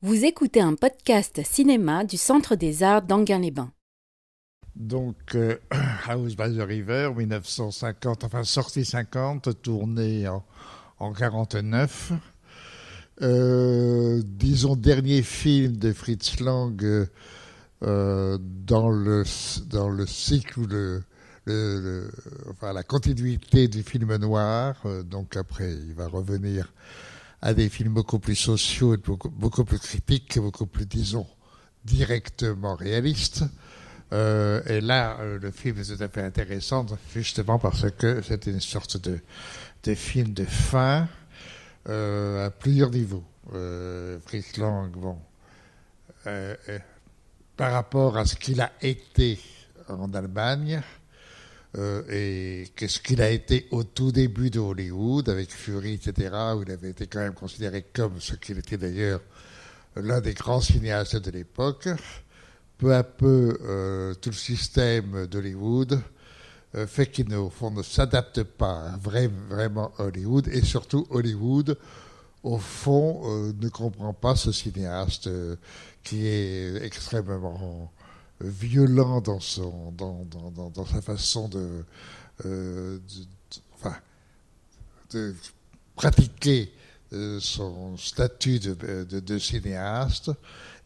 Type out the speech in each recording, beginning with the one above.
Vous écoutez un podcast cinéma du Centre des Arts d'Anguin-les-Bains. Donc, euh, House by the River, 1950, enfin sortie 50, tournée en, en 49. Euh, disons, dernier film de Fritz Lang euh, dans, le, dans le cycle le, le, enfin, la continuité du film noir. Donc après, il va revenir à des films beaucoup plus sociaux, beaucoup, plus critiques, beaucoup plus, disons, directement réalistes. Euh, et là, euh, le film est tout à fait intéressant, justement parce que c'est une sorte de, de film de fin euh, à plusieurs niveaux. Fritz Lang, bon, par rapport à ce qu'il a été en Allemagne, euh, et qu'est-ce qu'il a été au tout début de Hollywood avec Fury, etc., où il avait été quand même considéré comme ce qu'il était d'ailleurs l'un des grands cinéastes de l'époque. Peu à peu, euh, tout le système d'Hollywood euh, fait qu'il ne s'adapte pas à vrai, vraiment Hollywood, et surtout Hollywood, au fond, euh, ne comprend pas ce cinéaste euh, qui est extrêmement violent dans, son, dans, dans, dans, sa façon de, euh, de, pratiquer euh, son statut de, cinéaste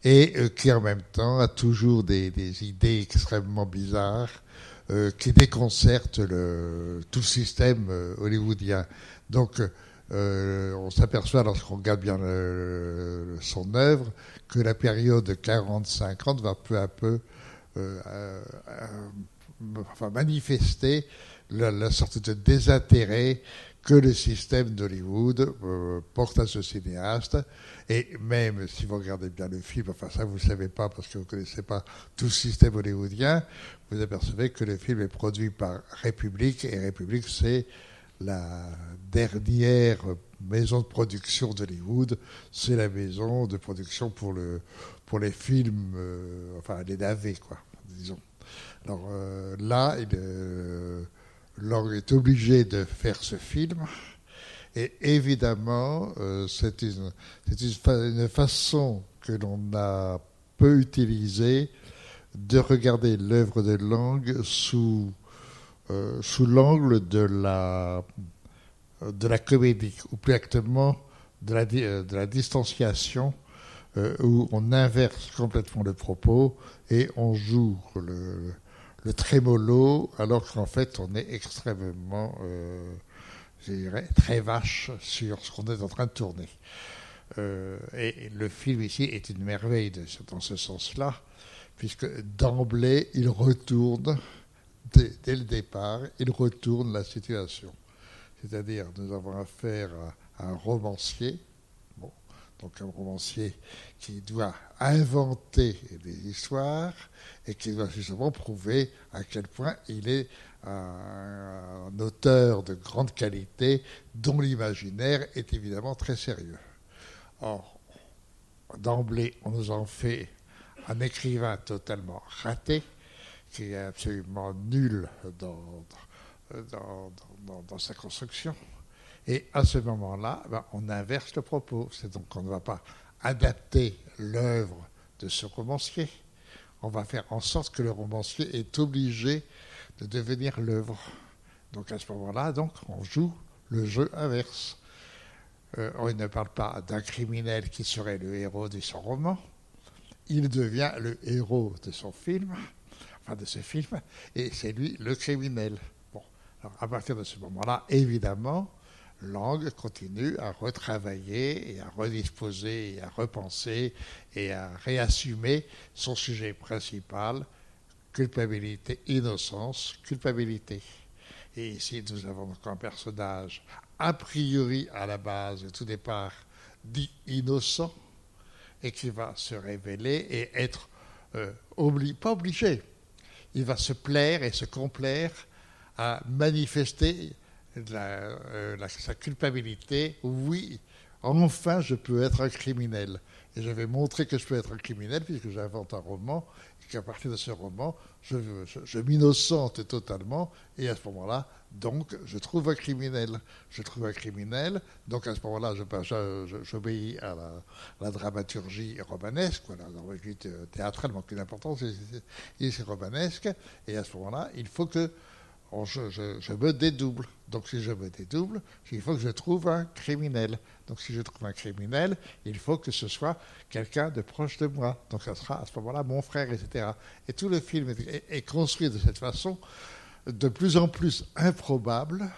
et euh, qui en même temps a toujours des, des idées extrêmement bizarres qui déconcertent le, tout le système hollywoodien. Donc on s'aperçoit lorsqu'on regarde bien son œuvre que la période de 40-50 va peu à peu enfin, manifester la, sorte de désintérêt que le système d'Hollywood euh, porte à ce cinéaste. Et même si vous regardez bien le film, enfin ça vous ne savez pas parce que vous ne connaissez pas tout le système hollywoodien, vous apercevez que le film est produit par République, et République c'est la dernière maison de production d'Hollywood, c'est la maison de production pour, le, pour les films, euh, enfin les navets, quoi, disons. Alors euh, là, il, euh, Lang est obligé de faire ce film, et évidemment, c'est une, une, une, façon que l'on a peu utilisée de regarder l'œuvre de Lang sous sous l'angle de la, de la comédie, ou plus exactement de la, de la distanciation, euh, où on inverse complètement le propos et on joue le, trémolo, alors qu'en fait on est extrêmement, euh, je dirais, très vache sur ce qu'on est en train de tourner. Euh, et le film ici est une merveille dans ce sens-là, puisque d'emblée il retourne dès, le départ, il retourne la situation. C'est-à-dire, nous avons affaire à, un romancier, donc un romancier qui doit inventer des histoires et qui doit justement prouver à quel point il est un, auteur de grande qualité dont l'imaginaire est évidemment très sérieux. Or, d'emblée, on nous en fait un écrivain totalement raté, qui est absolument nul dans, dans, sa construction. Et à ce moment-là, ben, on inverse le propos. C'est donc qu'on ne va pas adapter l'œuvre de ce romancier. On va faire en sorte que le romancier est obligé de devenir l'œuvre. Donc à ce moment-là, donc on joue le jeu inverse. Euh, on ne parle pas d'un criminel qui serait le héros de son roman. Il devient le héros de son film enfin de ce film, et c'est lui le criminel. Bon, alors à partir de ce moment-là, évidemment, Lang continue à retravailler et à redisposer et à repenser et à réassumer son sujet principal, culpabilité, innocence, culpabilité. Et ici, nous avons donc un personnage a priori à la base, tout départ, dit innocent, et qui va se révéler et être euh, obli pas obligé, il va se plaire et se complaire à manifester la, euh, la, sa culpabilité. Oui, enfin je peux être un criminel. Et je vais montrer que je peux être un criminel puisque j'invente un roman et qu'à partir de ce roman, je, m'innocente totalement et à ce moment-là, donc, je trouve un criminel. Je trouve un criminel, donc à ce moment-là, j'obéis à la, dramaturgie romanesque, la dramaturgie théâtrale manque une importance, c'est romanesque, et à ce moment-là, il faut que je, me dédouble. Donc si je me dédouble, il faut que je trouve un criminel. Donc si je trouve un criminel, il faut que ce soit quelqu'un de proche de moi. Donc ça sera à ce moment-là mon frère, etc. Et tout le film est, construit de cette façon, de plus en plus improbable.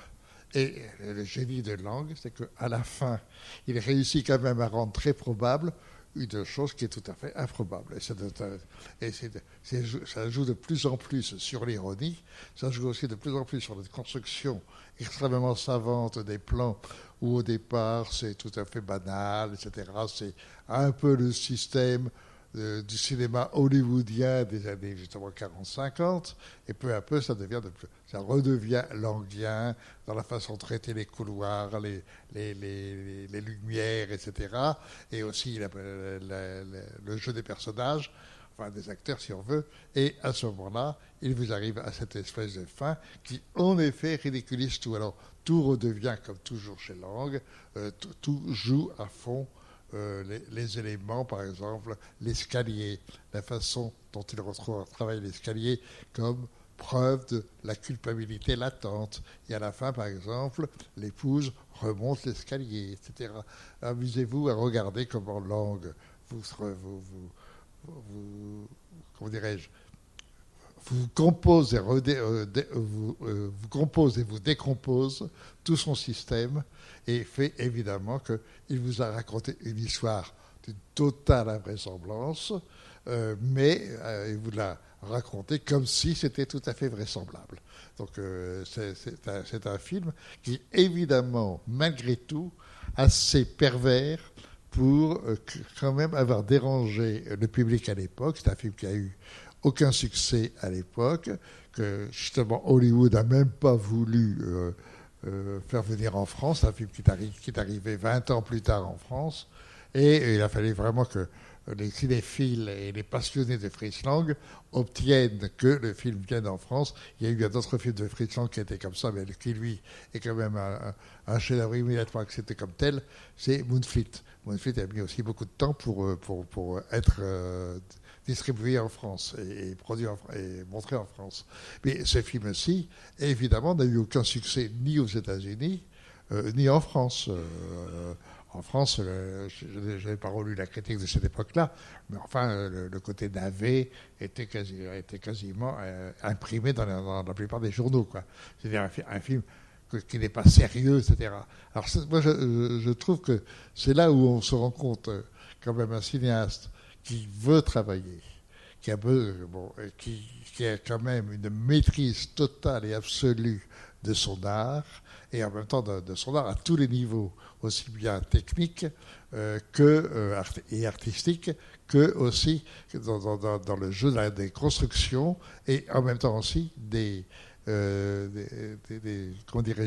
Et le génie de Langue, c'est qu'à la fin, il réussit quand même à rendre très probable une chose qui est tout à fait improbable. Et, ça joue de plus en plus sur l'ironie, ça joue aussi de plus en plus sur la construction extrêmement savante des plans où au départ c'est tout à fait banal, etc. C'est un peu le système euh, du cinéma hollywoodien des années justement 40-50, et peu à peu ça devient ça redevient languien dans la façon de traiter les couloirs, les, les, les, les lumières, etc. Et aussi le jeu des personnages, enfin des acteurs si on veut. Et à ce moment-là, il vous arrive à cette espèce de fin qui, en effet, ridiculise tout. Alors, tout redevient, comme toujours chez Lang, euh, tout, joue à fond euh, les, éléments, par exemple, l'escalier, la façon dont il retrouve travailler l'escalier comme preuve de la culpabilité latente. Et à la fin, par exemple, l'épouse remonte l'escalier, etc. Amusez-vous à regarder comment Langue vous, vous, vous, comment dirais-je, vous compose et, euh, vous, euh, vous compose et vous décompose tout son système et fait évidemment qu'il vous a raconté une histoire d'une totale invraisemblance, euh, mais il vous l'a raconté comme si c'était tout à fait vraisemblable. Donc c'est un, un, film qui, évidemment, malgré tout, assez pervers pour quand même avoir dérangé le public à l'époque. C'est un film qui a eu aucun succès à l'époque, que justement Hollywood n'a même pas voulu euh, euh, faire venir en France, un film qui est, qui arrivé 20 ans plus tard en France, et il a fallu vraiment que les cinéphiles et les passionnés de Fritz Lang obtiennent que le film vienne en France. Il y a eu d'autres films de Fritz Lang qui étaient comme ça, mais qui lui est quand même un, chef-d'œuvre immédiatement accepté comme tel, c'est Moonfleet. Moonfleet a mis aussi beaucoup de temps pour, euh, pour, pour être distribué en France et, produit et montré en France. Mais ce film-ci, évidemment, n'a eu aucun succès ni aux États-Unis, euh, ni en France. Euh, en France, euh, je n'avais pas relu la critique de cette époque-là, mais enfin, le, côté navet était, quasi, était quasiment imprimé dans la, plupart des journaux. C'est-à-dire un, film qui n'est pas sérieux, etc. Alors moi, je, trouve que c'est là où on se rend compte, quand même, un cinéaste qui veut travailler, qui a, bon, qui, a quand même une maîtrise totale et absolue de son art, et en même temps de, son art à tous les niveaux, aussi bien technique euh, euh, et artistique, que aussi dans, le jeu des constructions, et en même temps aussi des, euh, des,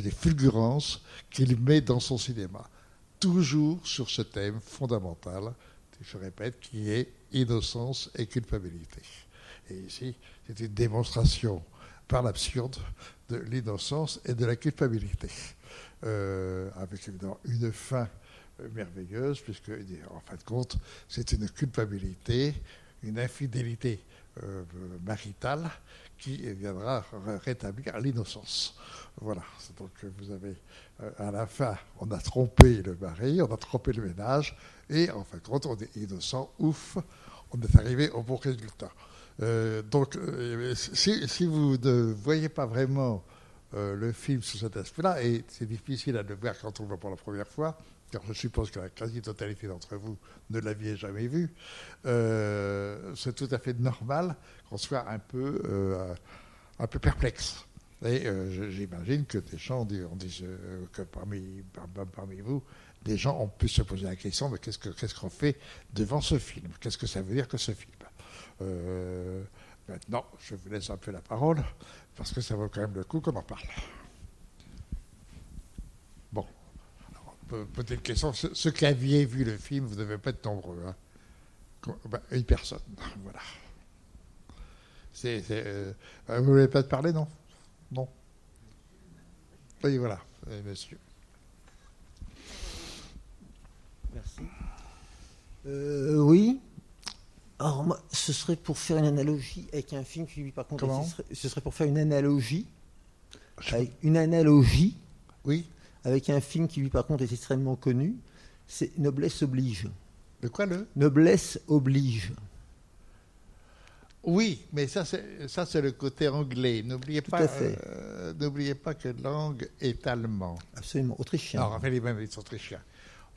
des fulgurances qu'il met dans son cinéma. Toujours sur ce thème fondamental je répète, qui est innocence et culpabilité. Et ici, c'est une démonstration par l'absurde de l'innocence et de la culpabilité, euh, avec évidemment une fin euh, merveilleuse, puisque en fin de compte, c'est une culpabilité, une infidélité euh, maritale qui viendra rétablir l'innocence. Voilà, donc vous avez à la fin, on a trompé le mari, on a trompé le ménage, et en fin de compte, on est innocent, ouf, on est arrivé au bon résultat. Euh, donc, euh, si, vous ne voyez pas vraiment euh, le film sous cet aspect-là, et c'est difficile à le voir quand on le voit pour la première fois, car je suppose que la quasi-totalité d'entre vous ne l'aviez jamais vu, c'est tout à fait normal qu'on soit un peu, un peu perplexe. Et j'imagine que des gens disent, que parmi, parmi vous, des gens ont pu se poser la question de qu'est-ce qu'on fait devant ce film? Qu'est-ce que ça veut dire que ce film? Euh, Maintenant, je vous laisse un peu la parole, parce que ça vaut quand même le coup qu'on en parle. Bon. peut-être une question. Ceux, qui aviez vu le film, vous ne devez pas être nombreux. Hein. Ben, une personne. Voilà. Euh, vous ne voulez pas te parler, non? Non? Oui, voilà, monsieur. Merci. Euh, oui. Alors, moi, ce serait pour faire une analogie avec un film qui, lui, par contre, ce serait, pour faire une analogie. Avec une analogie. Oui. Avec un film qui, lui, par contre, est extrêmement connu. C'est Noblesse oblige. De quoi le Noblesse oblige. Oui, mais ça c'est ça c'est le côté anglais. N'oubliez pas, euh, n'oubliez pas que langue est allemand. Absolument, autrichien. Non, enfin les mêmes sont autrichiens,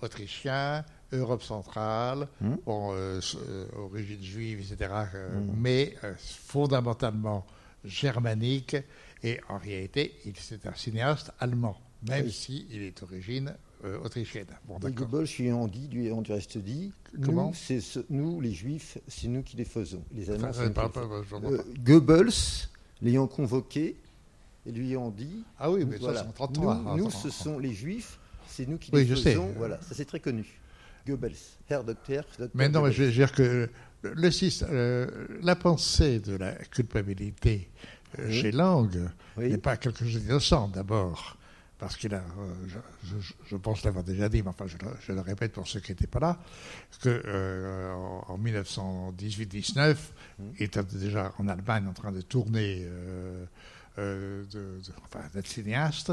autrichien, Europe centrale, hmm. bon, euh, euh, origine juive, etc. Hmm. Mais fondamentalement germanique et en réalité, c'est un cinéaste allemand, même s'il si est d'origine euh, autrichienne. Bon, Goebbels, lui ont dit, lui on du reste dit, Comment nous, nous, les Juifs, c'est nous qui les faisons. Les Allemands, enfin, pas, pas, euh, Goebbels, l'ayant convoqué, et lui ont dit. Ah oui, mais voilà, Nous, nous ce sont les Juifs, c'est nous qui les faisons. Voilà, ça c'est très connu. Goebbels, Herr Docteur. Mais non, mais je veux dire que le, le, la pensée de la culpabilité euh, chez Lang n'est pas quelque chose d'innocent d'abord parce qu'il a, euh, je, pense l'avoir déjà dit, mais enfin je le, répète pour ceux qui n'étaient pas là, que euh, en 1918-19, mmh. il était déjà en Allemagne en train de tourner, euh, d'être cinéaste,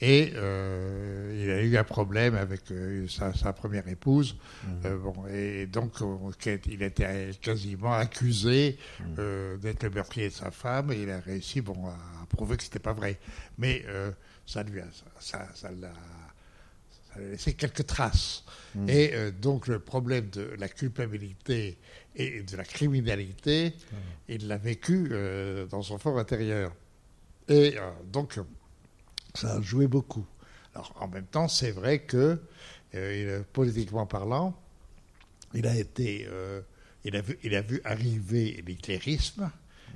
et il a eu un problème avec sa, première épouse, mmh. bon, et donc il était quasiment accusé mmh. d'être le meurtrier de sa femme, et il a réussi bon, à prouver que ce n'était pas vrai. Mais ça lui a, ça, ça, a, laissé quelques traces. Hmm. Et euh, donc le problème de la culpabilité et de la criminalité, il l'a vécu euh, dans son fort intérieur. Et euh, donc ça a joué beaucoup. Alors en même temps, c'est vrai que politiquement parlant, il a été, il a vu, il a vu arriver l'hitlérisme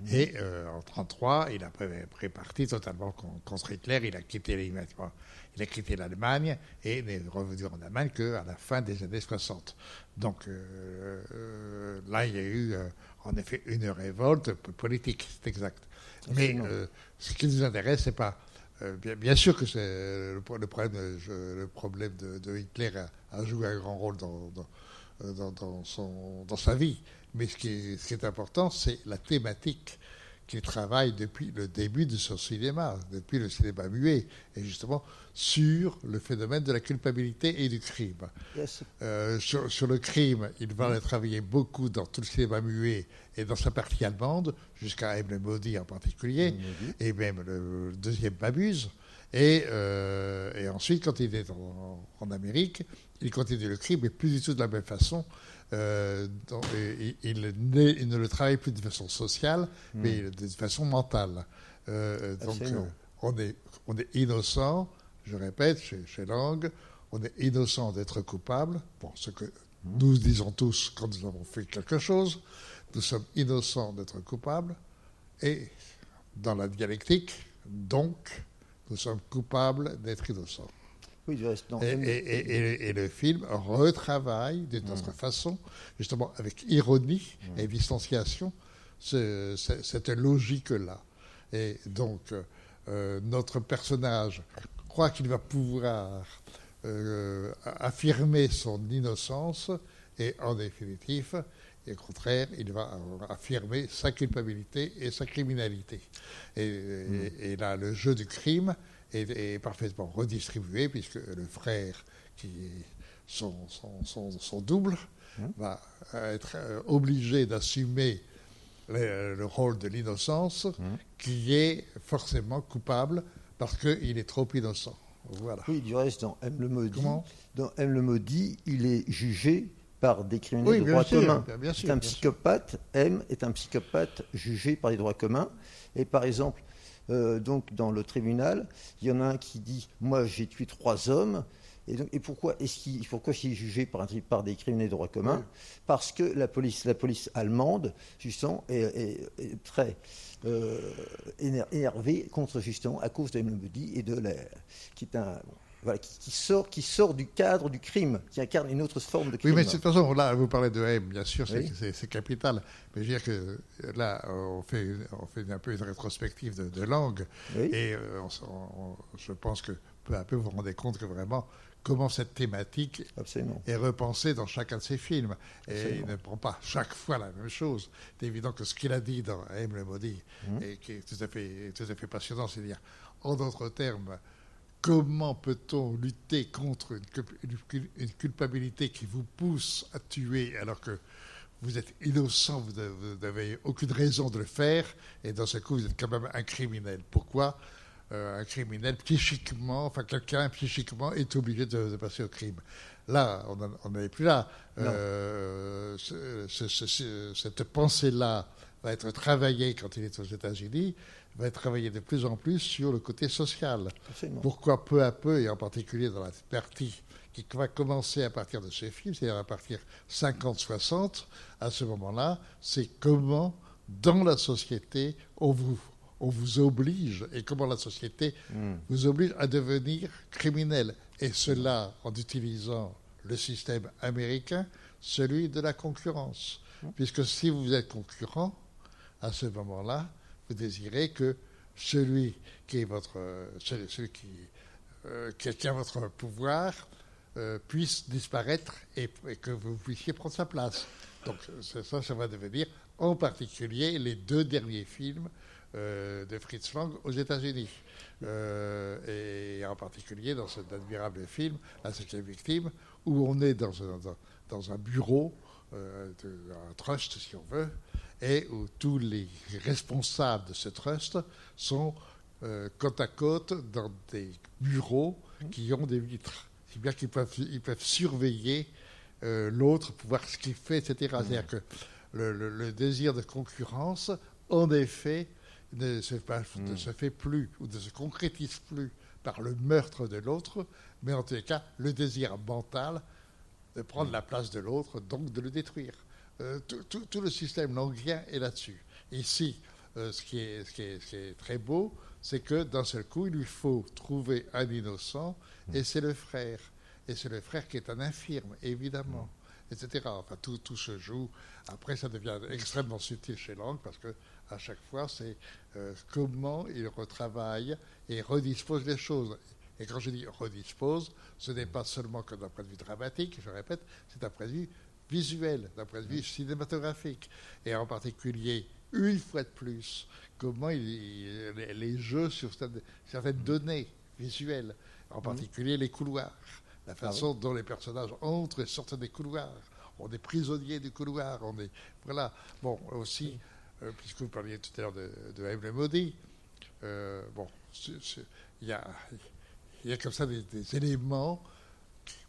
et euh, en 1933, il a pris parti totalement contre Hitler. Il a quitté, il a quitté l'Allemagne et n'est revenu en Allemagne qu'à la fin des années 60. Donc euh, euh, là, il y a eu en effet une révolte politique, c'est exact. Mais ce qui nous intéresse, c'est pas. Bien, sûr que c'est le, problème, le problème de, Hitler a, joué un grand rôle dans, dans, dans, son, dans sa vie. Mais ce qui est, important, c'est la thématique qu'il travaille depuis le début de son cinéma, depuis le cinéma muet, et justement sur le phénomène de la culpabilité et du crime. Euh, sur, le crime, il va le travailler beaucoup dans tout le cinéma muet et dans sa partie allemande, jusqu'à le Maudit en particulier, et même le, deuxième Babuse. Et, euh, et, ensuite, quand il est en, en, Amérique, il continue le crime, mais plus du tout de la même façon. Euh, il, ne le travaille plus de façon sociale, hmm. mais de façon mentale. Euh, donc, euh, on, est, on est innocent, je répète, chez, chez Lang, on est innocent d'être coupable. Bon, ce que hmm. nous disons tous quand nous avons fait quelque chose, nous sommes innocents d'être coupables. Et dans la dialectique, donc, nous sommes coupables d'être innocents et, le film retravaille d'une autre mmh. façon, justement avec ironie mmh. et distanciation, cette logique-là. Et donc, euh, notre personnage croit qu'il va pouvoir euh, affirmer son innocence, et en définitive, et au contraire, il va affirmer sa culpabilité et sa criminalité. Et, mmh. là, le jeu du crime est, parfaitement redistribué, puisque le frère, qui est son, son, double, mmh. va être euh, obligé d'assumer le, rôle de l'innocence, mmh. qui est forcément coupable parce qu'il est trop innocent. Voilà. Oui, du reste, dans M le maudit, dans M le maudit, il est jugé par des criminels de droit commun. C'est un psychopathe. M est un psychopathe jugé par les droits communs. Et par exemple, euh, donc dans le tribunal, il y en a un qui dit Moi, j'ai tué trois hommes. Et, donc, et pourquoi est-ce qu'il pourquoi est jugé par, par, des criminels de droit commun? Parce que la police, la police allemande, justement, est, très euh, énervée contre, justement, à cause de Mlebudi et de l'air, qui est un. Voilà, qui, sort, qui sort du cadre du crime, qui incarne une autre forme de crime. Oui, mais de toute façon, là, vous parlez de haine, bien sûr, c'est capital. Mais je veux dire que là, on fait, on fait un peu une rétrospective de, langue. Et euh, je pense que peu à peu, vous vous rendez compte que vraiment, comment cette thématique est repensée dans chacun de ses films. Et il ne prend pas chaque fois la même chose. C'est évident que ce qu'il a dit dans Aime le maudit, mmh. et qui est tout à fait, tout à fait passionnant, c'est à dire, en d'autres termes, Comment peut-on lutter contre une, culpabilité qui vous pousse à tuer alors que vous êtes innocent, vous n'avez aucune raison de le faire, et dans ce coup, vous êtes quand même un criminel? Pourquoi? Euh, un criminel psychiquement, enfin quelqu'un psychiquement est obligé de, passer au crime Là, on n'est plus là. Euh, cette pensée-là va être travaillée quand il est aux États-Unis va travailler de plus en plus sur le côté social. Pourquoi peu à peu, et en particulier dans la partie qui va commencer à partir de ce film, c'est-à-dire à partir 50-60, à ce moment-là, c'est comment, dans la société, on vous, on vous oblige, et comment la société hmm. vous oblige à devenir criminel. Et cela en utilisant le système américain, celui de la concurrence. Hmm. Puisque si vous êtes concurrent, à ce moment-là, vous désirez que celui qui est votre, celui, qui, euh, tient votre pouvoir euh, puisse disparaître et, que vous puissiez prendre sa place. Donc ça, ça va devenir en particulier les deux derniers films euh, de Fritz Lang aux États-Unis. et en particulier dans cet admirable film, La septième victime, où on est dans, un bureau, un trust si on veut, et où tous les responsables de ce trust sont euh, côte à côte dans des bureaux qui ont des vitres. C'est bien qu'ils peuvent, ils peuvent surveiller euh, l'autre pour voir ce qu'il fait, etc. C'est-à-dire que le, désir de concurrence, en effet, ne se, ne se, fait plus ou ne se concrétise plus par le meurtre de l'autre, mais en tous les cas, le désir mental de prendre la place de l'autre, donc de le détruire. Euh, tout, le système languien est là-dessus. Ici, euh, ce, qui est, ce, qui est, très beau, c'est que d'un seul coup, il lui faut trouver un innocent, mm. et c'est le frère. Et c'est le frère qui est un infirme, évidemment, mm. etc. Enfin, tout, tout se joue. Après, ça devient extrêmement subtil chez Lang, parce que à chaque fois, c'est euh, comment il retravaille et redispose les choses. Et quand je dis redispose, ce n'est pas seulement que d'un point de vue dramatique, je répète, c'est d'un point de vue visuel, d'un point de vue cinématographique, et en particulier, une fois de plus, comment les, jeux sur certaines données visuelles, en particulier les couloirs, la ah façon dont les personnages entrent et sortent des couloirs. On est prisonniers du couloir, on est... Voilà. Bon, aussi, euh, puisque vous parliez tout à l'heure de, de M. Le Maudit, euh, bon, il y a, y a comme ça des, des, éléments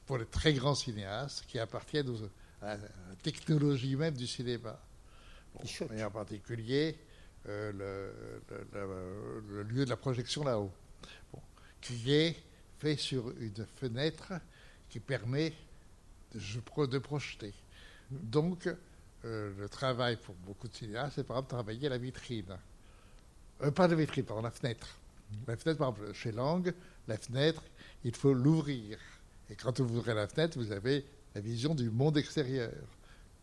pour les très grands cinéastes qui appartiennent aux, la, technologie même du cinéma. et en particulier euh, le, lieu de la projection là-haut, qui est fait sur une fenêtre qui permet de, de projeter. Donc, euh, le travail pour beaucoup de cinéastes, c'est par exemple travailler la vitrine. Euh, pas la vitrine, pardon, la fenêtre. La fenêtre, par exemple, chez Lang, la fenêtre, il faut l'ouvrir. Et quand vous ouvrez la fenêtre, vous avez la vision du monde extérieur.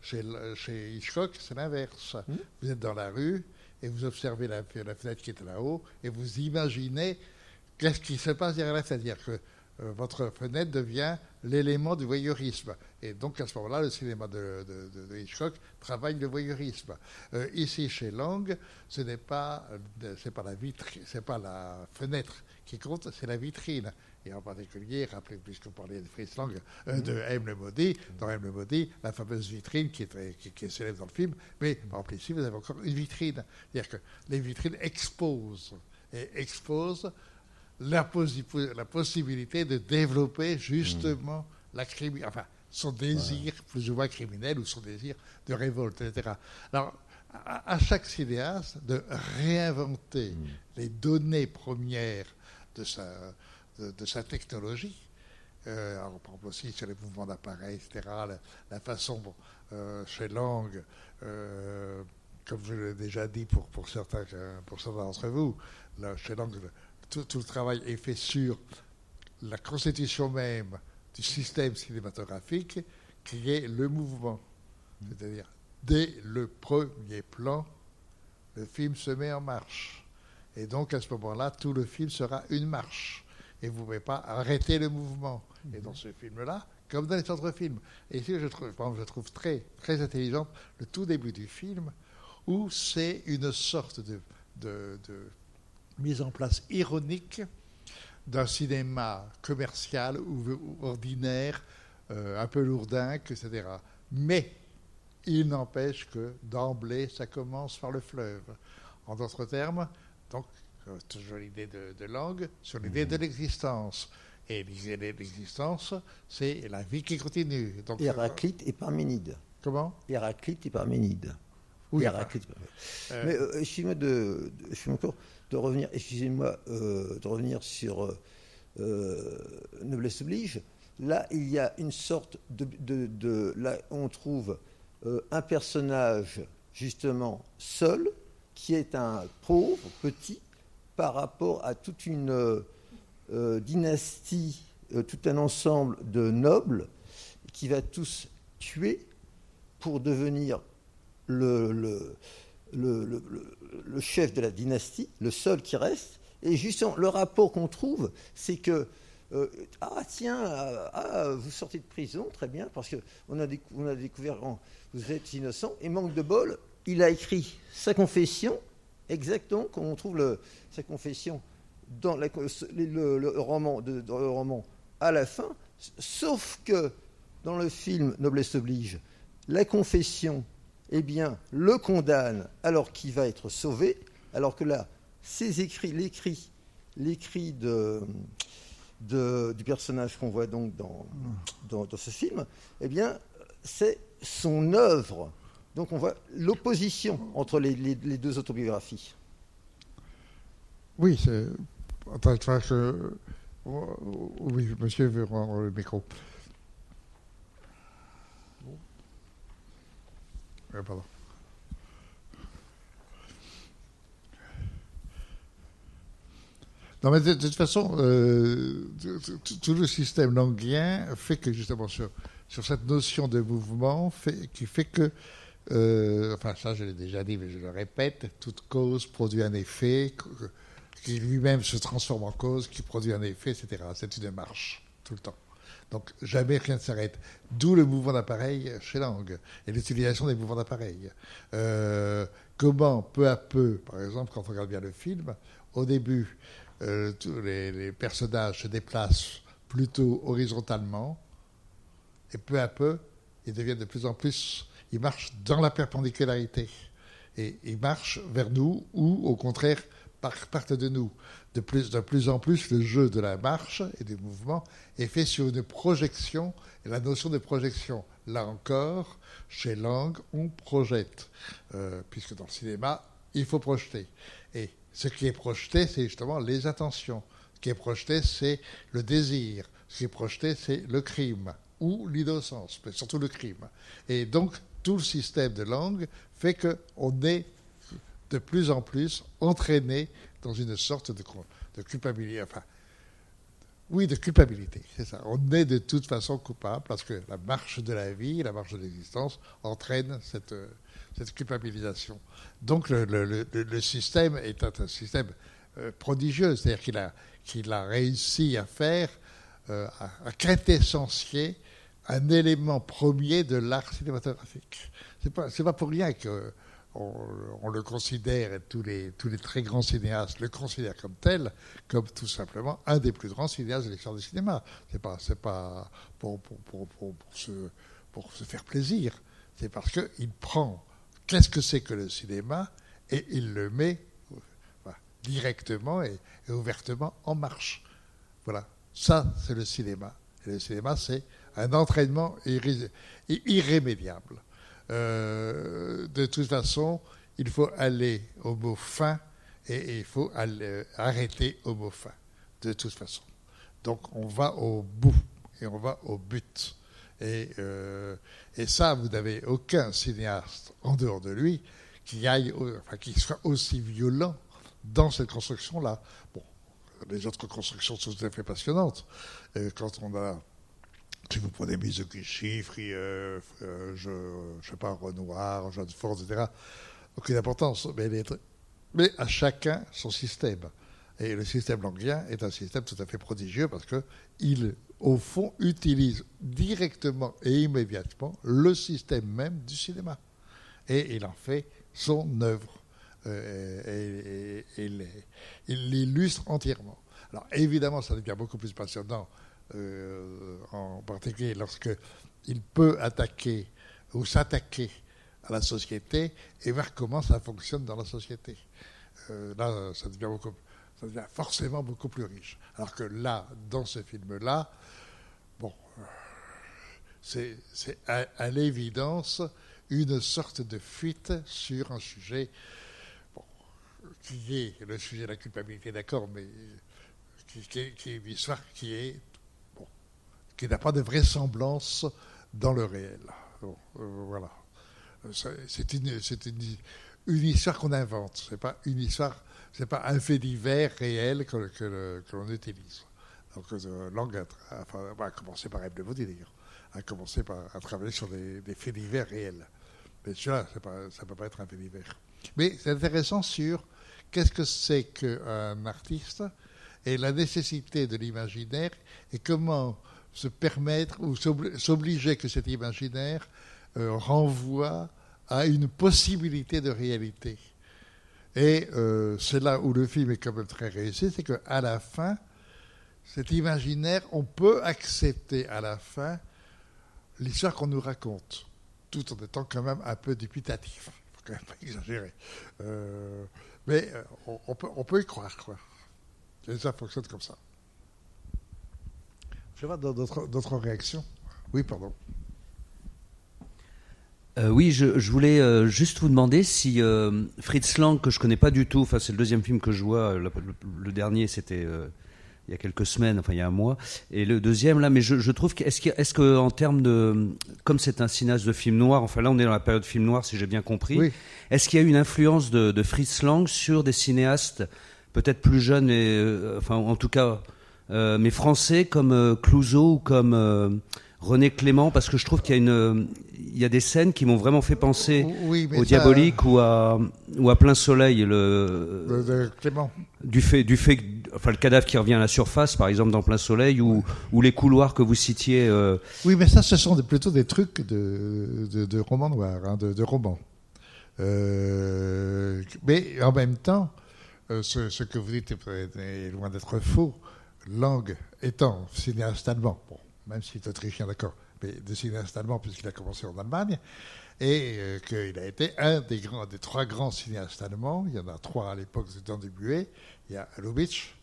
Chez, chez Hitchcock, c'est l'inverse. Hmm? Vous êtes dans la rue et vous observez la, la fenêtre qui est là-haut et vous imaginez qu'est-ce qui se passe derrière la fenêtre. C'est-à-dire que euh, votre fenêtre devient l'élément du voyeurisme. Et donc à ce moment-là, le cinéma de, Hitchcock travaille le voyeurisme. Euh, ici, chez Lang, ce n'est pas, euh, c'est pas la vitrine, c'est pas la fenêtre qui compte, c'est la vitrine et en particulier, rappelez, puisque vous parlez de Fritz Lang, euh, de M. le Maudit, dans M. le Maudit, la fameuse vitrine qui est, qui, est célèbre dans le film, mais par exemple ici, vous avez encore une vitrine. C'est-à-dire que les vitrines exposent, et exposent la, la possibilité de développer justement la enfin, son désir plus ou moins criminel ou son désir de révolte, etc. Alors, à, chaque cinéaste de réinventer mm. les données premières de sa, de, sa technologie. Euh, on par aussi sur les mouvements d'appareil, etc., la, façon euh, chez Lang, euh, comme je l'ai déjà dit pour, pour certains, d'entre vous, chez Lang, tout, le travail est fait sur la constitution même du système cinématographique qui est le mouvement. C'est-à-dire, dès le premier plan, le film se met en marche. Et donc, à ce moment-là, tout le film sera une marche. Et vous ne pouvez pas arrêter le mouvement. Et dans ce film-là, comme dans les autres films. Et ici, je trouve, très, très intelligente le tout début du film, où c'est une sorte de, mise en place ironique d'un cinéma commercial ou, ordinaire, euh, un peu lourdingue, etc. Mais il n'empêche que d'emblée, ça commence par le fleuve. En d'autres termes, donc, toujours l'idée de, langue, sur l'idée de l'existence. Et l'idée de l'existence, c'est la vie qui continue. Donc, Héraclite et Parménide. Comment? Héraclite et Parménide. Oui, Héraclite. Euh, Mais euh, excusez-moi de, de revenir, excusez-moi de revenir sur Noblesse oblige. Là, il y a une sorte de, de là, on trouve un personnage justement seul qui est un pauvre, petit, par rapport à toute une euh, dynastie, euh, tout un ensemble de nobles qui va tous tuer pour devenir le, chef de la dynastie, le seul qui reste. Et justement, le rapport qu'on trouve, c'est que euh, ah tiens, ah, vous sortez de prison, très bien, parce qu'on a, on a découvert, que vous êtes innocent, et manque de bol, il a écrit sa confession, exactement comme on trouve sa confession dans le, roman, à la fin, sauf que dans le film Noblesse oblige, la confession, eh bien, le condamne alors qu'il va être sauvé, alors que là, ses écrits, l'écrit, l'écrit du personnage qu'on voit donc dans, dans, ce film, eh bien, c'est son œuvre donc on voit l'opposition entre les, deux autobiographies. Oui, c'est. Oui, monsieur veut rendre le micro. pardon. Non, mais de, toute façon, euh, tout le système languien fait que justement sur, sur cette notion de mouvement, fait, qui fait que euh, enfin ça je l'ai déjà dit, mais je le répète, toute cause produit un effet, qui lui-même se transforme en cause, qui produit un effet, etc. C'est une marche, tout le temps. Donc jamais rien ne s'arrête. D'où le mouvement d'appareil chez Lang et l'utilisation des mouvements d'appareil. Euh, comment, peu à peu, par exemple, quand on regarde bien le film, au début, euh, tous les, les, personnages se déplacent plutôt horizontalement, et peu à peu, ils deviennent de plus en plus il marche dans la perpendicularirité. Et il marche vers nous ou, au contraire, partent de nous. De plus, de plus en plus, le jeu de la marche et des mouvements est fait sur une projection, et la notion de projection, là encore, chez Lang, on projette, euh, puisque dans le cinéma, il faut projeter. Et ce qui est projeté, c'est justement les intentions. Ce qui est projeté, c'est le désir. Ce qui est projeté, c'est le crime ou l'innocence, mais surtout le crime. Et donc, tout le système de langue fait qu'on est de plus en plus entraîné dans une sorte de, culpabilité. Enfin, oui, de culpabilité, c'est ça. On est de toute façon coupable parce que la marche de la vie, la marche de l'existence entraîne cette, culpabilisation. Donc le, système est un, système euh, prodigieux, c'est-à-dire qu'il a, réussi à faire, euh, à, à un élément premier de l'art cinématographique. C'est pas, pas pour rien que on, le considère, et tous les, tous les très grands cinéastes le considèrent comme tel, comme tout simplement un des plus grands cinéastes de l'histoire du cinéma. C'est pas, pas pour, pour, pour, pour, se, pour se faire plaisir. C'est parce qu'il prend qu'est-ce que c'est que le cinéma et il le met directement et, et ouvertement en marche. Voilà, ça c'est le cinéma. Et le cinéma, c'est un entraînement irrémédiable. Euh, de toute façon, il faut aller au mot fin et, il faut arrêter au mot fin, de toute façon. Donc on va au bout et on va au but. Et, euh, ça, vous n'avez aucun cinéaste en dehors de lui qui aille, qui soit aussi violent dans cette construction-là. Bon, les autres constructions sont tout à fait passionnantes. Et quand on a si vous prenez Mizoguchi, euh, euh, je ne sais pas, Renoir, Jean de Force, etc., aucune importance. Mais, à chacun son système. Et le système languien est un système tout à fait prodigieux parce qu'il, au fond, utilise directement et immédiatement le système même du cinéma. Et il en fait son œuvre. Euh, et, il l'illustre entièrement. Alors évidemment, ça devient beaucoup plus passionnant en particulier lorsque il peut attaquer ou s'attaquer à la société et voir comment ça fonctionne dans la société. Euh, là, ça devient, forcément beaucoup plus riche. Alors que là, dans ce film-là, bon, c'est à, l'évidence une sorte de fuite sur un sujet qui est le sujet de la culpabilité, d'accord, mais qui, qui, qui, est une histoire qui est qui n'a pas de vraisemblance dans le réel. Euh, voilà. C'est une, histoire qu'on invente. C'est pas une histoire, c'est pas un fait divers réel que, l'on utilise. Donc, euh, Langue a, commencé par de vous d'ailleurs, a commencé par à travailler sur des, faits divers réels. Mais celui-là, ça ne peut pas être un fait divers. Mais c'est intéressant sur qu'est-ce que c'est qu'un artiste et la nécessité de l'imaginaire et comment se permettre ou s'obliger que cet imaginaire euh, renvoie à une possibilité de réalité. Et euh, c'est là où le film est quand même très réussi, c'est qu'à la fin, cet imaginaire, on peut accepter à la fin l'histoire qu'on nous raconte, tout en étant quand même un peu dubitatif. Il faut quand même pas exagérer. Euh, mais on, peut, on peut y croire, quoi. Et ça fonctionne comme ça. Je vais voir d'autres réactions. Oui, pardon. Euh, oui, je, voulais euh, juste vous demander si euh, Fritz Lang, que je connais pas du tout, enfin c'est le deuxième film que je vois, le, dernier c'était il y a quelques semaines, enfin il y a un mois, et le deuxième là, mais je, trouve qu'est-ce qu'en est que, en termes de, comme c'est un cinéaste de film noir, enfin là on est dans la période film noir si j'ai bien compris, est-ce qu'il y a eu une influence de, de, Fritz Lang sur des cinéastes peut-être plus jeunes et, enfin en tout cas euh, mais français comme euh, Clouseau ou comme euh, René Clément, parce que je trouve qu'il y a une, il y a des scènes qui m'ont vraiment fait penser au diabolique ou à ou à plein soleil le, Clément. du fait du fait enfin le cadavre qui revient à la surface par exemple dans plein soleil ou ou les couloirs que vous citiez oui mais ça ce sont plutôt des trucs de de, de romans noirs hein, de, de, romans. Mais en même temps ce, ce, que vous dites est loin d'être faux langue étant cinéaste allemand, bon, même s'il est autrichien, d'accord, mais de cinéaste allemand puisqu'il a commencé en Allemagne, et euh, qu'il a été un des, grands, des trois grands cinéastes allemands. Il y en a trois à l'époque temps du muet. Il y a Lubitsch,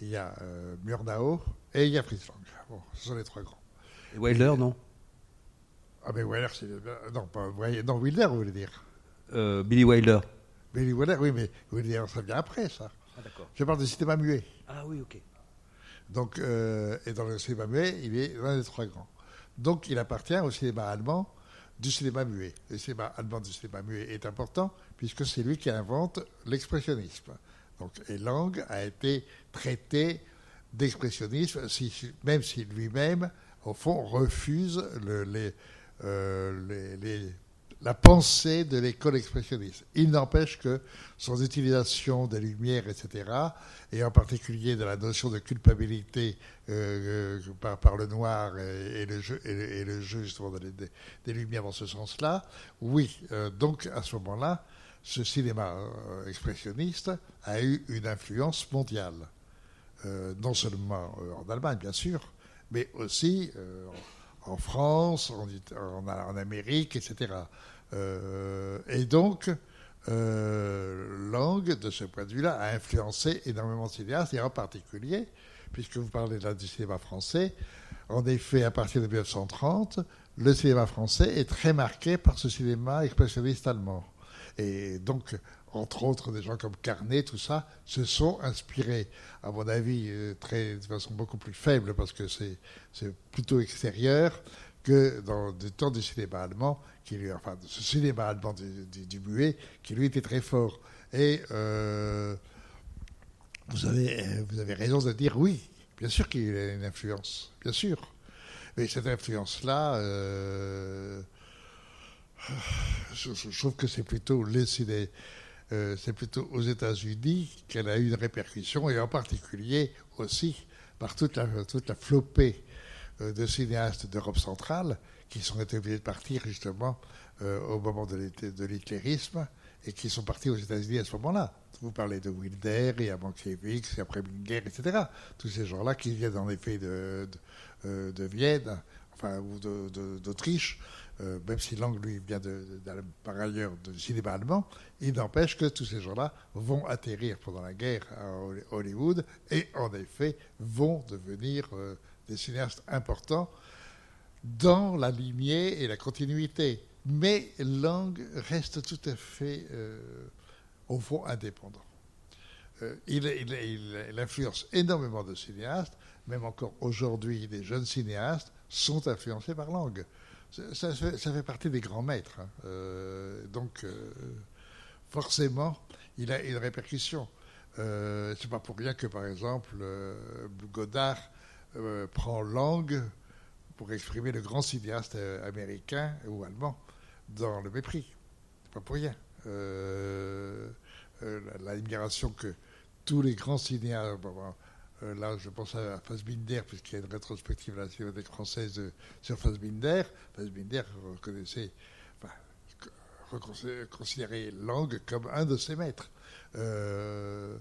il y a euh, Murnau et il y a Fritz Lang. Bon, ce sont les trois grands. Et Wilder, non? Ah, mais Wilder, c'est. Non, pas, non, Wilder, vous voulez dire? Euh, Billy Wilder. Billy Wilder, oui, mais Wilder, ça vient après, ça. Ah, d'accord. Je parle de cinéma muet. Ah, oui, ok. Donc, euh, et dans le cinéma muet, il est l'un des trois grands. Donc, il appartient au cinéma allemand du cinéma muet. Le cinéma allemand du cinéma muet est important puisque c'est lui qui invente l'expressionnisme. Donc, et Lang a été traité d'expressionnisme, même si lui-même, au fond, refuse les, euh, les la pensée de l'école expressionniste. Il n'empêche que son utilisation des lumières, etc., et en particulier de la notion de culpabilité euh, euh, par, le noir et, le jeu, et, le jeu justement des, lumières dans ce sens-là, oui. Euh, donc à ce moment-là, ce cinéma expressionniste a eu une influence mondiale, non seulement en Allemagne bien sûr, mais aussi France, en, en, Amérique, etc. Euh, et donc, euh, Lang, de ce point de vue-là, a influencé énormément de cinéastes, et en particulier, puisque vous parlez là du cinéma français, en effet, à partir de 1930, le cinéma français est très marqué par ce cinéma expressionniste allemand. Et donc, entre autres, des gens comme Carnet, tout ça, se sont inspirés, à mon avis, euh, très, de façon beaucoup plus faible, parce que c'est plutôt extérieur, que dans le temps du cinéma allemand, qui lui, enfin, ce cinéma allemand du, du, muet, qui lui était très fort. Et euh, vous avez, vous avez raison de dire oui, bien sûr qu'il a une influence, bien sûr. Mais cette influence-là, euh, je, trouve que c'est plutôt euh, c'est plutôt aux États-Unis qu'elle a eu une répercussion, et en particulier aussi par toute la, toute la flopée euh, de cinéastes d'Europe centrale qui sont été obligés de partir justement au moment de l'hitlérisme et qui sont partis aux États-Unis à ce moment-là. Vous parlez de Wilder et à Mankiewicz et après Minger, etc. Tous ces gens-là qui viennent en effet de, de, de Vienne, enfin, ou d'Autriche, euh, même si Lang, lui, vient par ailleurs du cinéma allemand, il n'empêche que tous ces gens-là vont atterrir pendant la guerre à Hollywood et, en effet, vont devenir euh, des cinéastes importants dans la lignée et la continuité. Mais Lang reste tout à fait, euh, au fond, indépendant. il, influence énormément de cinéastes, même encore aujourd'hui, des jeunes cinéastes sont influencés par Lang. Ça, fait partie des grands maîtres. Hein. Euh, donc, euh, forcément, il a une répercussion. Euh, c'est pas pour rien que, par exemple, euh, Godard prend Lang pour exprimer le grand cinéaste américain ou allemand dans le mépris. C'est pas pour rien. l'immigration que tous les grands cinéastes, euh, là, je pense à Fassbinder, puisqu'il y a une rétrospective de la cinémathèque française sur Fassbinder. Fassbinder reconnaissait, considérait Lang comme un de ses maîtres. Euh,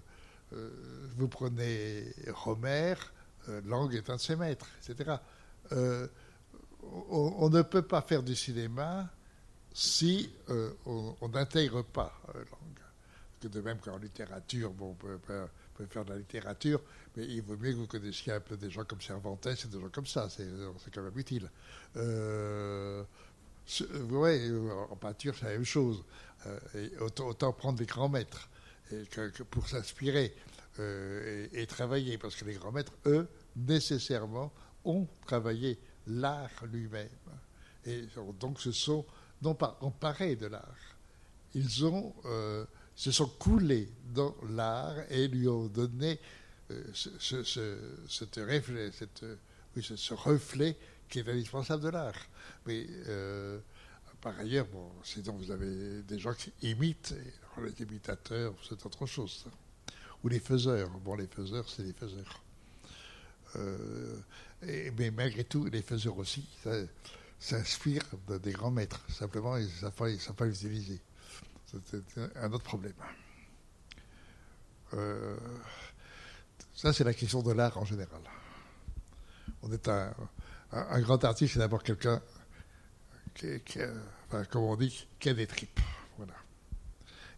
euh, vous prenez Romer, Lang est un de ses maîtres, etc. On, ne peut pas faire du cinéma si on n'intègre pas Lang. De même qu'en littérature, bon, on peut, peut faire de la littérature, mais il vaut mieux que vous connaissiez un peu des gens comme Cervantes et des gens comme ça, c'est quand même utile. Euh, ouais, en peinture, c'est la même chose. Euh, et autant, prendre des grands maîtres et pour s'inspirer euh, et, travailler, parce que les grands maîtres, eux, nécessairement, ont travaillé l'art lui-même. Et donc, ce sont non pas emparés de l'art, ils ont euh, se sont coulés dans l'art et lui ont donné euh, ce, cette reflet, oui, ce, reflet qui est indispensable de l'art. Mais euh, par ailleurs, bon, sinon vous avez des gens qui imitent, les imitateurs, c'est autre chose. Ou les faiseurs. Bon, les faiseurs, c'est les faiseurs. Euh, mais malgré tout, les faiseurs aussi, s'inspirent des grands maîtres. Simplement, ils ne savent pas les utiliser. C'est un autre problème. Euh, ça, c'est la question de l'art en général. On est un, grand artiste, c'est d'abord quelqu'un qui, enfin, comme on dit, qui a des tripes. Voilà.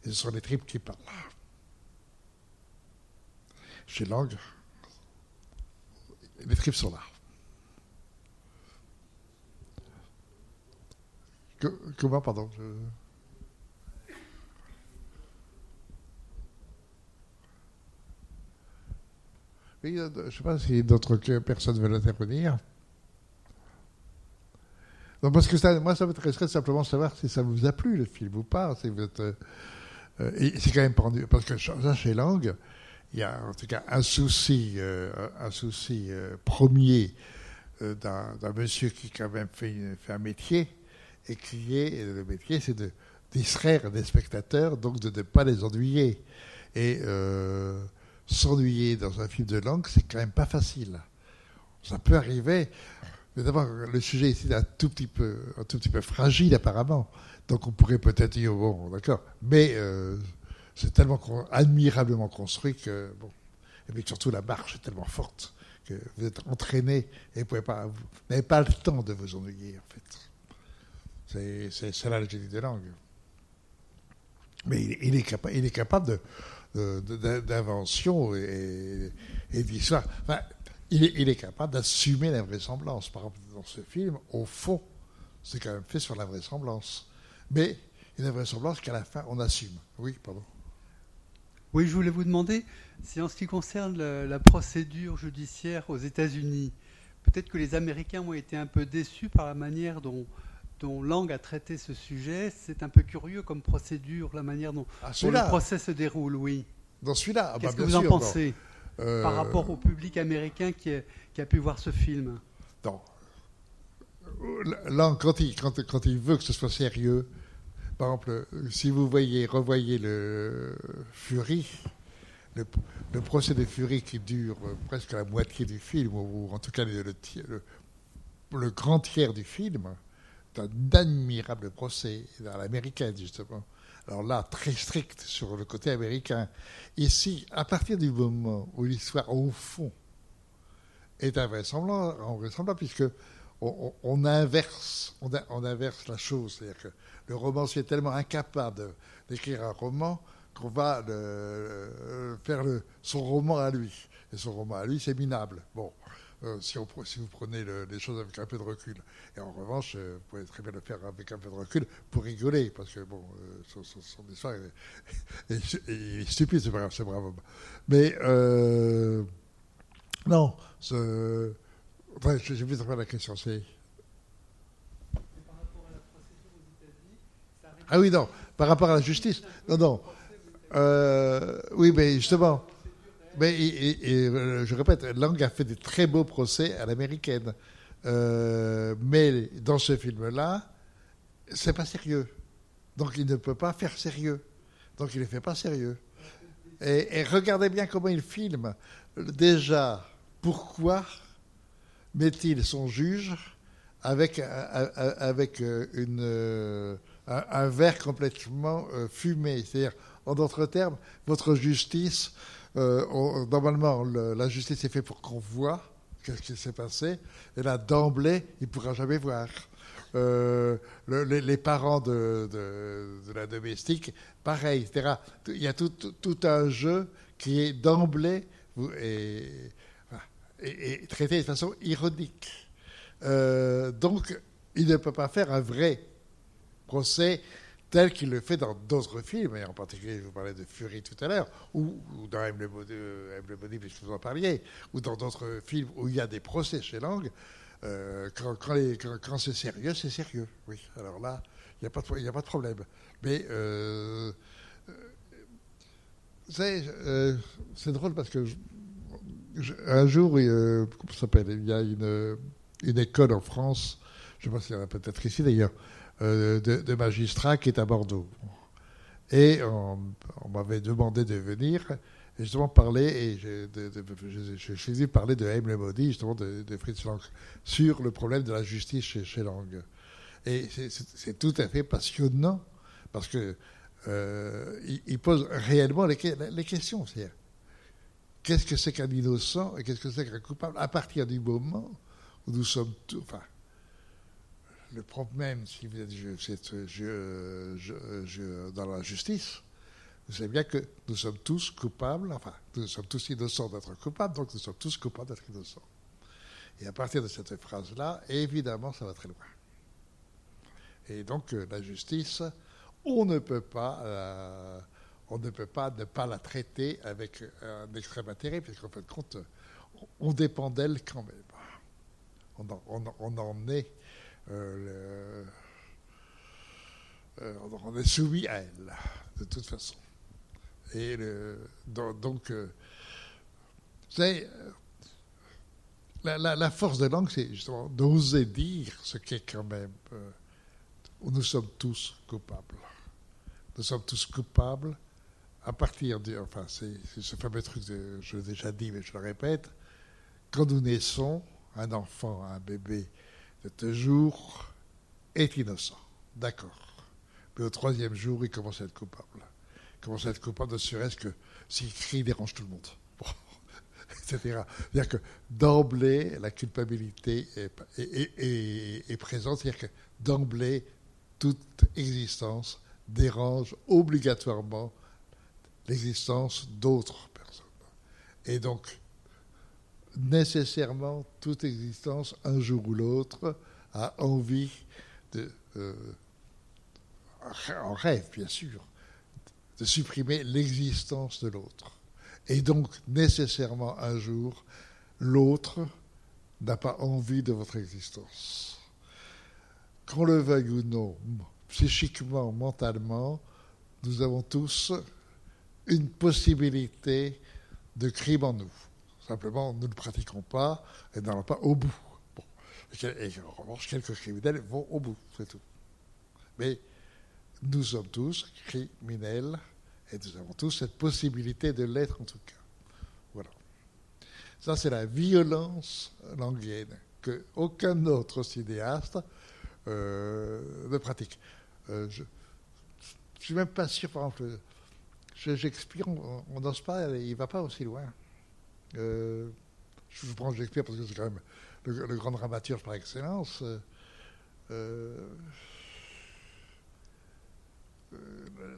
Et ce sont les tripes qui parlent. Chez Lang, les tripes sont là. comment, pardon Euh, je ne sais pas si d'autres personnes veulent intervenir. Non, parce que ça, moi, ça m'intéresserait simplement de savoir si ça vous a plu, le film, ou pas. Si vous êtes, euh, euh, c'est quand même pendu. Parce que chez Lang, il y a en tout cas un souci, un souci premier d'un monsieur qui, quand même, fait, un métier, et le métier, c'est de distraire des spectateurs, donc de ne pas les ennuyer. Et s'ennuyer dans un film de langue, c'est quand même pas facile. Ça peut arriver. Mais d'abord, le sujet est un tout petit peu, un tout petit peu fragile apparemment. Donc on pourrait peut-être dire bon, d'accord. Mais euh, c'est tellement admirablement construit que bon. Et puis surtout la marche est tellement forte que vous êtes entraîné et vous n'avez pas le temps de vous ennuyer en fait. C'est là le génie de langue. Mais il, est, capable, il est capable de, d'invention et, d'histoire. Enfin, il, est, il, est, capable d'assumer la vraisemblance. Par exemple, dans ce film, au fond, c'est quand même fait sur la vraisemblance. Mais une vraisemblance qu'à la fin, on assume. Oui, pardon. Oui, je voulais vous demander si en ce qui concerne la procédure judiciaire aux États-Unis, peut-être que les Américains ont été un peu déçus par la manière dont dont Lang a traité ce sujet. C'est un peu curieux comme procédure, la manière dont, ah, le procès se déroule, oui. Dans celui-là ah, Qu'est-ce bah, que vous en pensez par rapport au public américain qui, qui, a pu voir ce film Non. Là, quand il, quand, quand il veut que ce soit sérieux, par exemple, si vous voyez, revoyez le Fury, le, procès de Fury qui dure presque la moitié du film, ou, en tout cas le, le, grand tiers du film, admirable procès dans l'américaine, justement. Alors là, très strict sur le côté américain. Ici, à partir du moment où l'histoire, au fond, est invraisemblable, invraisemblable puisque on, inverse, on, inverse la chose. C'est-à-dire que le romancier est tellement incapable d'écrire un roman qu'on va faire son roman à lui. Et son roman à lui, c'est minable. Bon, euh, si, vous prenez les choses avec un peu de recul. Et en revanche, euh, vous pouvez très bien le faire avec un peu de recul pour rigoler, parce que bon, euh, son, son, histoire est, stupide, c'est brave, brave Mais non, ce, enfin, j'ai très la question, c'est. Ah oui, non, par rapport à la justice. Non, non. oui, mais justement, mais et, je répète, Lang a fait des très beaux procès à l'américaine. Euh, mais dans ce film-là, c'est pas sérieux. Donc il ne peut pas faire sérieux. Donc il ne fait pas sérieux. Et, regardez bien comment il filme. Déjà, pourquoi met-il son juge avec, avec une, un, verre complètement euh, fumé? C'est-à-dire, en d'autres termes, votre justice euh, normalement, la justice est faite pour qu'on voit qu'est-ce qui s'est passé. Et là, d'emblée, il ne pourra jamais voir. Euh, les, parents de, la domestique, pareil, etc. Il y a tout, un jeu qui est d'emblée et, traité de façon ironique. Euh, donc, il ne peut pas faire un vrai procès tel qu'il le fait dans d'autres films, et en particulier, je vous parlais de Fury tout à l'heure, ou, dans M. le puisque vous en parliez, ou dans d'autres films où il y a des procès chez Lang, euh, quand, c'est sérieux, c'est sérieux. Oui, alors là, il n'y a, pas de, problème. Mais euh, euh c'est drôle parce que un jour, comment ça s'appelle Il y a une, une école en France, je ne sais pas s'il y en a peut-être ici d'ailleurs, euh, de, magistrat qui est à Bordeaux. Et on, m'avait demandé de venir justement parler, et j'ai choisi de parler de Haim le justement de, Fritz Lang, sur le problème de la justice chez, Lang. Et c'est tout à fait passionnant, parce que euh, il, pose réellement les, les questions. C'est-à-dire, qu'est-ce que c'est qu'un innocent et qu'est-ce que c'est qu'un coupable à partir du moment où nous sommes tous, enfin, le problème, si vous êtes dans la justice, vous savez bien que nous sommes tous coupables, enfin, nous sommes tous innocents d'être coupables, donc nous sommes tous coupables d'être innocents. Et à partir de cette phrase-là, évidemment, ça va très loin. Et donc, euh, la justice, on ne peut pas, euh, on ne peut pas ne pas la traiter avec un extrême intérêt, puisqu'en fin de compte, on dépend d'elle quand même. On en est euh, euh, on est soumis à elle, de toute façon. Et donc, euh, c'est la, force de langue, c'est justement d'oser dire ce qui est quand même nous sommes tous coupables. Nous sommes tous coupables à partir de, enfin, c'est ce fameux truc, de, je l'ai déjà dit, mais je le répète, quand nous naissons, un enfant, un bébé, ce jour est innocent. D'accord. Mais au troisième jour, il commence à être coupable. Il commence à être coupable, ne serait-ce que s'il crie, il dérange tout le monde. C'est-à-dire que d'emblée, la culpabilité est, présente. C'est-à-dire que d'emblée, toute existence dérange obligatoirement l'existence d'autres personnes. Et donc, nécessairement, toute existence, un jour ou l'autre, a envie de, euh, en rêve bien sûr, de supprimer l'existence de l'autre. Et donc, nécessairement, un jour, l'autre n'a pas envie de votre existence. Qu'on le veuille ou non, psychiquement, mentalement, nous avons tous une possibilité de crime en nous. Simplement, nous ne pratiquons pas et n'allons pas au bout. Et en revanche, quelques criminels vont au bout, c'est tout. Mais nous sommes tous criminels et nous avons tous cette possibilité de l'être en tout cas. Voilà. Ça, c'est la violence languienne que aucun autre cinéaste euh, ne pratique. Euh, je ne suis même pas sûr, par exemple, Shakespeare, on n'ose pas, il ne va pas aussi loin. Euh, je prends Shakespeare parce que c'est quand même le, grand dramaturge par excellence. Euh,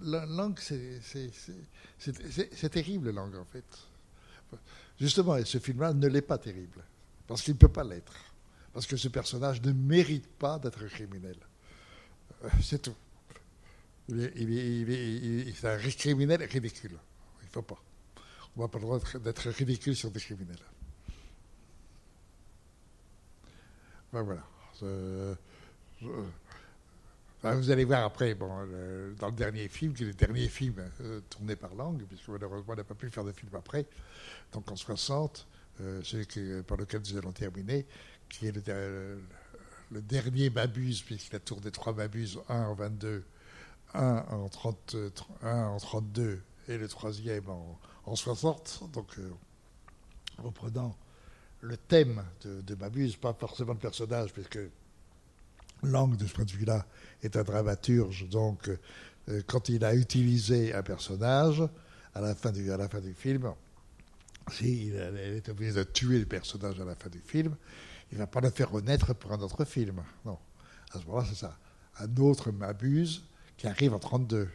la langue, c'est terrible, la langue, en fait. Justement, ce film-là ne l'est pas terrible, parce qu'il ne peut pas l'être, parce que ce personnage ne mérite pas d'être criminel. Euh, c'est tout. C'est un criminel ridicule. Il ne faut pas. On n'a pas le droit d'être ridicule sur des criminels. Ben voilà. vous allez voir après, bon, dans le dernier film, qui est le dernier film euh, tourné par langue, puisque malheureusement on n'a pas pu faire de film après, donc en 60, euh, celui par lequel nous allons terminer, qui est le, dernier Mabuse, puisqu'il a tourné trois Mabuses, un en 22, un en, 30, en 32 et le troisième en, 60. Donc, euh, reprenant le thème de, Mabuse, pas forcément le personnage, puisque Lang, de ce point de vue-là, est un dramaturge. Donc, euh, quand il a utilisé un personnage, à la fin du, à la fin du film, s'il est obligé de tuer le personnage à la fin du film, il ne va pas le faire renaître pour un autre film. Non. À ce moment-là, c'est ça. Un autre Mabuse qui arrive en 32.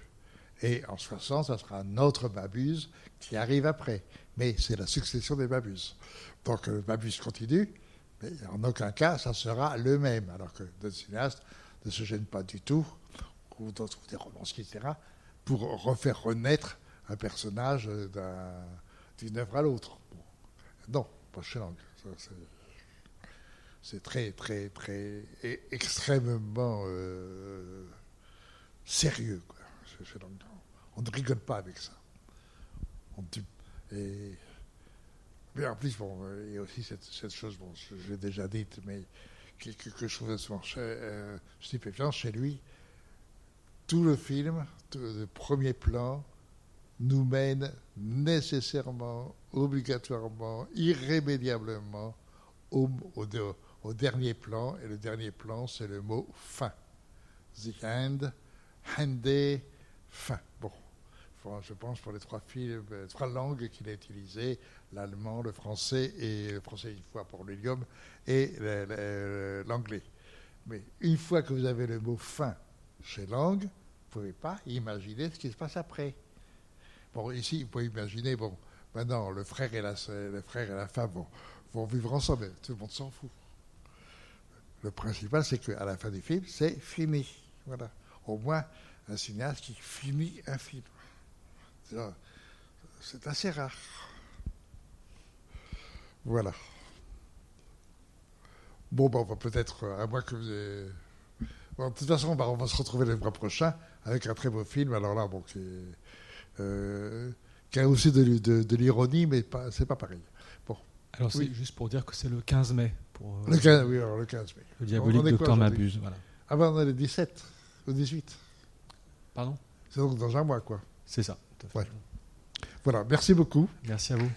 Et en 60, ça sera un autre Mabuse qui arrive après. Mais c'est la succession des Mabuses. Donc le Mabuse continue, mais en aucun cas, ça sera le même. Alors que d'autres cinéastes ne se gênent pas du tout, ou d'autres des romanciers, etc., pour refaire renaître un personnage d'une œuvre à l'autre. Non, pas chez Lang c'est très, très, très extrêmement euh, sérieux. Quoi. On ne rigole pas avec ça. et, mais en plus, bon, il y a aussi cette, chose, bon, je, l'ai déjà dite, mais quelque chose de euh, stupéfiant chez lui. Tout le film, tout le premier plan, nous mène nécessairement, obligatoirement, irrémédiablement au, dernier plan, et le dernier plan, c'est le mot fin. The end, hande, fin. Bon, je pense pour les trois, les trois langues qu'il a utilisées, l'allemand, le français, et le français une fois pour l'hélium, et l'anglais. Mais une fois que vous avez le mot fin chez langue, vous ne pouvez pas imaginer ce qui se passe après. Bon, ici, vous pouvez imaginer, bon, maintenant, le frère et la, le frère et la femme vont, vont vivre ensemble, tout le monde s'en fout. Le principal, c'est qu'à la fin du film, c'est fini. Voilà. Au moins, un cinéaste qui finit un film. C'est assez rare. Voilà. Bon, ben, on va peut-être, euh, à moins que vous Bon, de toute façon, on va se retrouver le mois prochain avec un très beau film. Alors là, bon, qui, euh, a aussi de, l'ironie, mais c'est pas pareil. Bon. Alors, c'est juste pour dire que c'est le 15 mai. Pour, euh, le 15, oui, alors le 15 mai. Le diabolique docteur m'abuse, voilà. Ah ben on est le 17, le 18. Pardon? C'est donc dans un mois, quoi. C'est ça. Ouais. Voilà, merci beaucoup. Merci à vous.